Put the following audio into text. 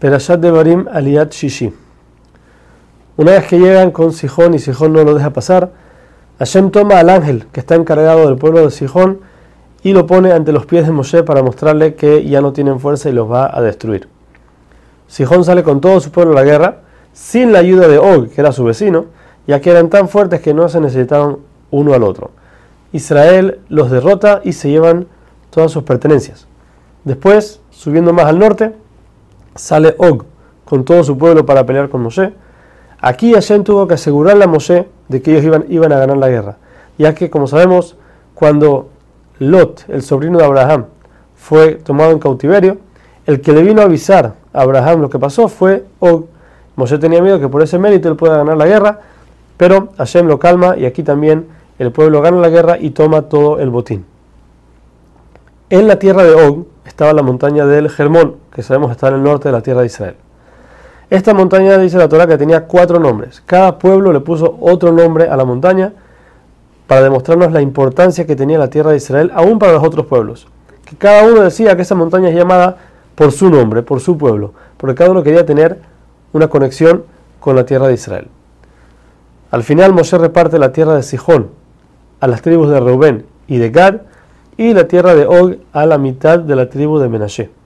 Perashat Devarim Aliyat Shishi. Una vez que llegan con Sijón y Sijón no lo deja pasar, Hashem toma al ángel que está encargado del pueblo de Sijón y lo pone ante los pies de Moshe para mostrarle que ya no tienen fuerza y los va a destruir. Sijón sale con todo su pueblo a la guerra, sin la ayuda de Og, que era su vecino, ya que eran tan fuertes que no se necesitaban uno al otro. Israel los derrota y se llevan todas sus pertenencias. Después, subiendo más al norte, sale Og con todo su pueblo para pelear con Moshe. Aquí Hashem tuvo que asegurarle a Moshe de que ellos iban, a ganar la guerra, ya que, como sabemos, cuando Lot, el sobrino de Abraham, fue tomado en cautiverio, el que le vino a avisar a Abraham lo que pasó fue Og. Moshe tenía miedo que por ese mérito él pueda ganar la guerra, pero Hashem lo calma y aquí también el pueblo gana la guerra y toma todo el botín. En la tierra de Og estaba la montaña del Germón, que sabemos está en el norte de la tierra de Israel. Esta montaña dice la Torah que tenía cuatro nombres. Cada pueblo le puso otro nombre a la montaña para demostrarnos la importancia que tenía la tierra de Israel, aún para los otros pueblos. Que cada uno decía que esa montaña es llamada por su nombre, por su pueblo, porque cada uno quería tener una conexión con la tierra de Israel. Al final Moshe reparte la tierra de Sijón a las tribus de Reubén y de Gad, y la tierra de Og a la mitad de la tribu de Menashe.